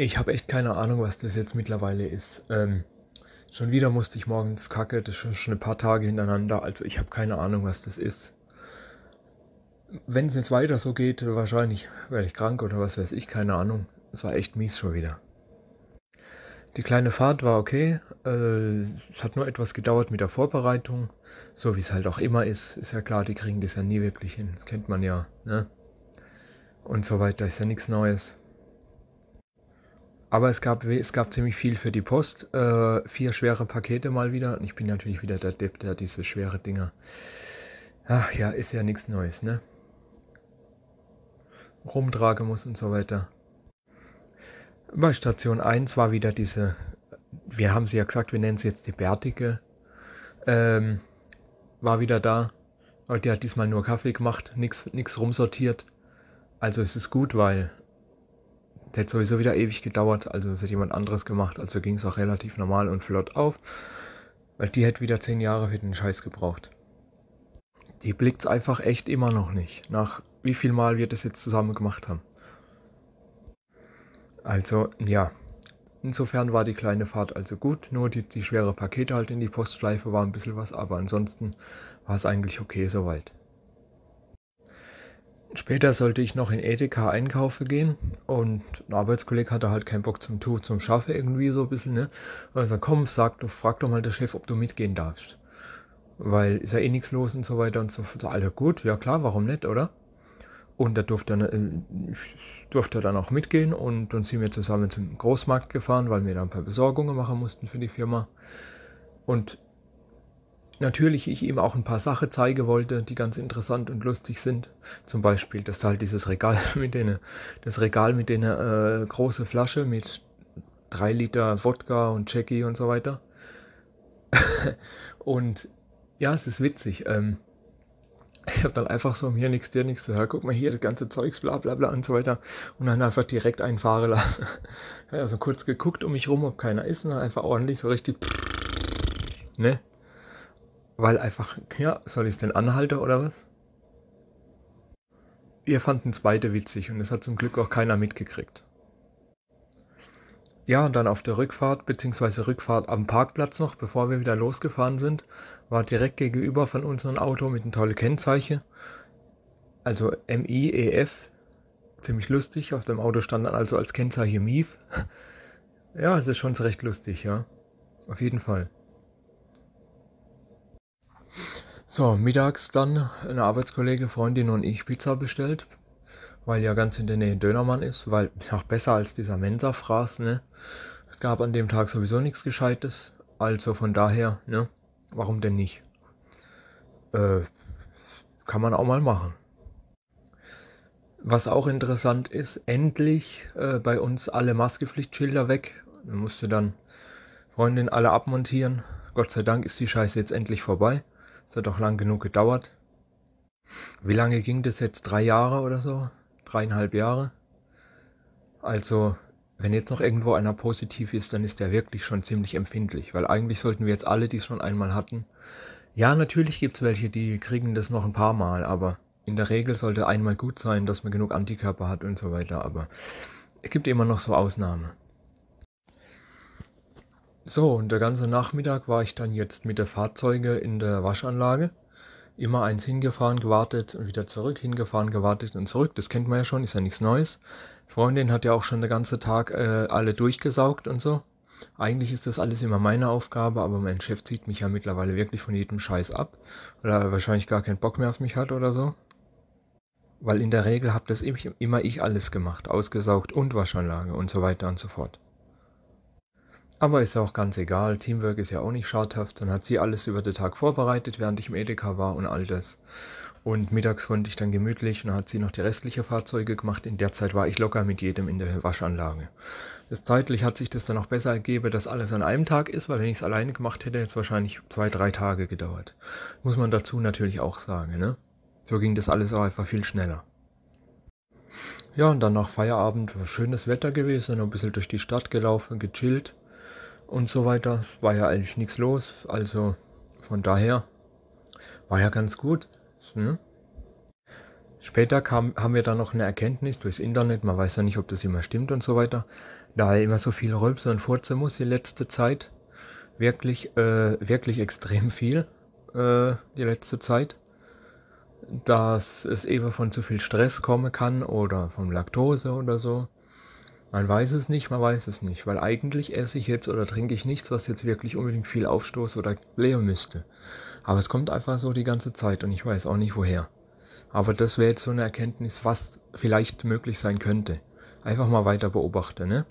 Ich habe echt keine Ahnung, was das jetzt mittlerweile ist. Ähm, schon wieder musste ich morgens kacke, das ist schon ein paar Tage hintereinander. Also ich habe keine Ahnung, was das ist. Wenn es jetzt weiter so geht, wahrscheinlich werde ich krank oder was weiß ich, keine Ahnung. Es war echt mies schon wieder. Die kleine Fahrt war okay. Äh, es hat nur etwas gedauert mit der Vorbereitung. So wie es halt auch immer ist. Ist ja klar, die kriegen das ja nie wirklich hin. Kennt man ja. Ne? Und so weiter. Ist ja nichts Neues. Aber es gab, es gab ziemlich viel für die Post. Äh, vier schwere Pakete mal wieder. Und ich bin natürlich wieder der Depp, der diese schwere Dinger. Ach ja, ist ja nichts Neues, ne? Rumtragen muss und so weiter. Bei Station 1 war wieder diese, wir haben sie ja gesagt, wir nennen sie jetzt die Bärtige. Ähm, war wieder da. Aber die hat diesmal nur Kaffee gemacht, nichts rumsortiert. Also es ist gut, weil der hat sowieso wieder ewig gedauert, also es hat jemand anderes gemacht, also ging es auch relativ normal und flott auf. Weil die hätte wieder zehn Jahre für den Scheiß gebraucht. Die blickt's einfach echt immer noch nicht, nach wie viel Mal wir das jetzt zusammen gemacht haben. Also, ja. Insofern war die kleine Fahrt also gut, nur die, die schwere Pakete halt in die Postschleife war ein bisschen was, aber ansonsten war es eigentlich okay soweit. Später sollte ich noch in Edeka einkaufen gehen und ein Arbeitskollege hatte halt keinen Bock zum Tun, zum Schaffen irgendwie so ein bisschen, ne? Also komm, sag doch, frag doch mal der Chef, ob du mitgehen darfst. Weil ist ja eh nichts los und so weiter und so fort. Alter, gut, ja klar, warum nicht, oder? Und da durfte, äh, durfte dann auch mitgehen und dann sind wir zusammen zum Großmarkt gefahren, weil wir da ein paar Besorgungen machen mussten für die Firma. Und natürlich ich ihm auch ein paar Sachen zeigen wollte, die ganz interessant und lustig sind. Zum Beispiel, dass halt dieses Regal mit denen, das Regal mit der äh, große Flasche mit drei Liter Wodka und Jackie und so weiter. und ja, es ist witzig. Ähm, ich habe dann einfach so mir nichts, dir nichts, ja, guck mal hier, das ganze Zeugs, bla bla bla und so weiter. Und dann einfach direkt einfahren lassen. Also kurz geguckt um mich rum, ob keiner ist und dann einfach ordentlich so richtig, ne? Weil einfach, ja, soll ich es denn anhalten oder was? Wir fanden es beide witzig und es hat zum Glück auch keiner mitgekriegt. Ja, und dann auf der Rückfahrt, beziehungsweise Rückfahrt am Parkplatz noch, bevor wir wieder losgefahren sind, war direkt gegenüber von unserem Auto mit einem tollen Kennzeichen. Also MIEF, ziemlich lustig. Auf dem Auto stand dann also als Kennzeichen MIF. Ja, es ist schon recht lustig, ja. Auf jeden Fall. So, mittags dann eine Arbeitskollege, Freundin und ich Pizza bestellt, weil ja ganz in der Nähe Dönermann ist, weil auch besser als dieser Mensa-Fraß, ne? Es gab an dem Tag sowieso nichts Gescheites, also von daher, ne? Warum denn nicht? Äh, kann man auch mal machen. Was auch interessant ist, endlich äh, bei uns alle Maskepflichtschilder weg. Man musste dann Freundin alle abmontieren. Gott sei Dank ist die Scheiße jetzt endlich vorbei. Es hat auch lang genug gedauert. Wie lange ging das jetzt? Drei Jahre oder so? Dreieinhalb Jahre? Also, wenn jetzt noch irgendwo einer positiv ist, dann ist der wirklich schon ziemlich empfindlich, weil eigentlich sollten wir jetzt alle, die es schon einmal hatten. Ja, natürlich gibt es welche, die kriegen das noch ein paar Mal, aber in der Regel sollte einmal gut sein, dass man genug Antikörper hat und so weiter, aber es gibt immer noch so Ausnahmen. So, und der ganze Nachmittag war ich dann jetzt mit der Fahrzeuge in der Waschanlage. Immer eins hingefahren, gewartet und wieder zurück, hingefahren, gewartet und zurück. Das kennt man ja schon, ist ja nichts Neues. Freundin hat ja auch schon den ganzen Tag äh, alle durchgesaugt und so. Eigentlich ist das alles immer meine Aufgabe, aber mein Chef zieht mich ja mittlerweile wirklich von jedem Scheiß ab. Oder wahrscheinlich gar keinen Bock mehr auf mich hat oder so. Weil in der Regel habe das immer ich alles gemacht. Ausgesaugt und Waschanlage und so weiter und so fort. Aber ist auch ganz egal, Teamwork ist ja auch nicht schadhaft. Dann hat sie alles über den Tag vorbereitet, während ich im Edeka war und all das. Und mittags konnte ich dann gemütlich und hat sie noch die restlichen Fahrzeuge gemacht. In der Zeit war ich locker mit jedem in der Waschanlage. Das zeitlich hat sich das dann auch besser ergeben, dass alles an einem Tag ist, weil wenn ich es alleine gemacht hätte, hätte es wahrscheinlich zwei, drei Tage gedauert. Muss man dazu natürlich auch sagen, ne? So ging das alles auch einfach viel schneller. Ja, und dann nach Feierabend war schönes Wetter gewesen, ein bisschen durch die Stadt gelaufen, gechillt und so weiter. War ja eigentlich nichts los, also von daher war ja ganz gut. Ne? Später kam, haben wir dann noch eine Erkenntnis durchs Internet, man weiß ja nicht, ob das immer stimmt und so weiter, da er immer so viel rülpsen und furzen muss die letzte Zeit, wirklich, äh, wirklich extrem viel, äh, die letzte Zeit, dass es eben von zu viel Stress kommen kann oder von Laktose oder so. Man weiß es nicht, man weiß es nicht, weil eigentlich esse ich jetzt oder trinke ich nichts, was jetzt wirklich unbedingt viel Aufstoß oder leer müsste. Aber es kommt einfach so die ganze Zeit und ich weiß auch nicht woher. Aber das wäre jetzt so eine Erkenntnis, was vielleicht möglich sein könnte. Einfach mal weiter beobachten, ne?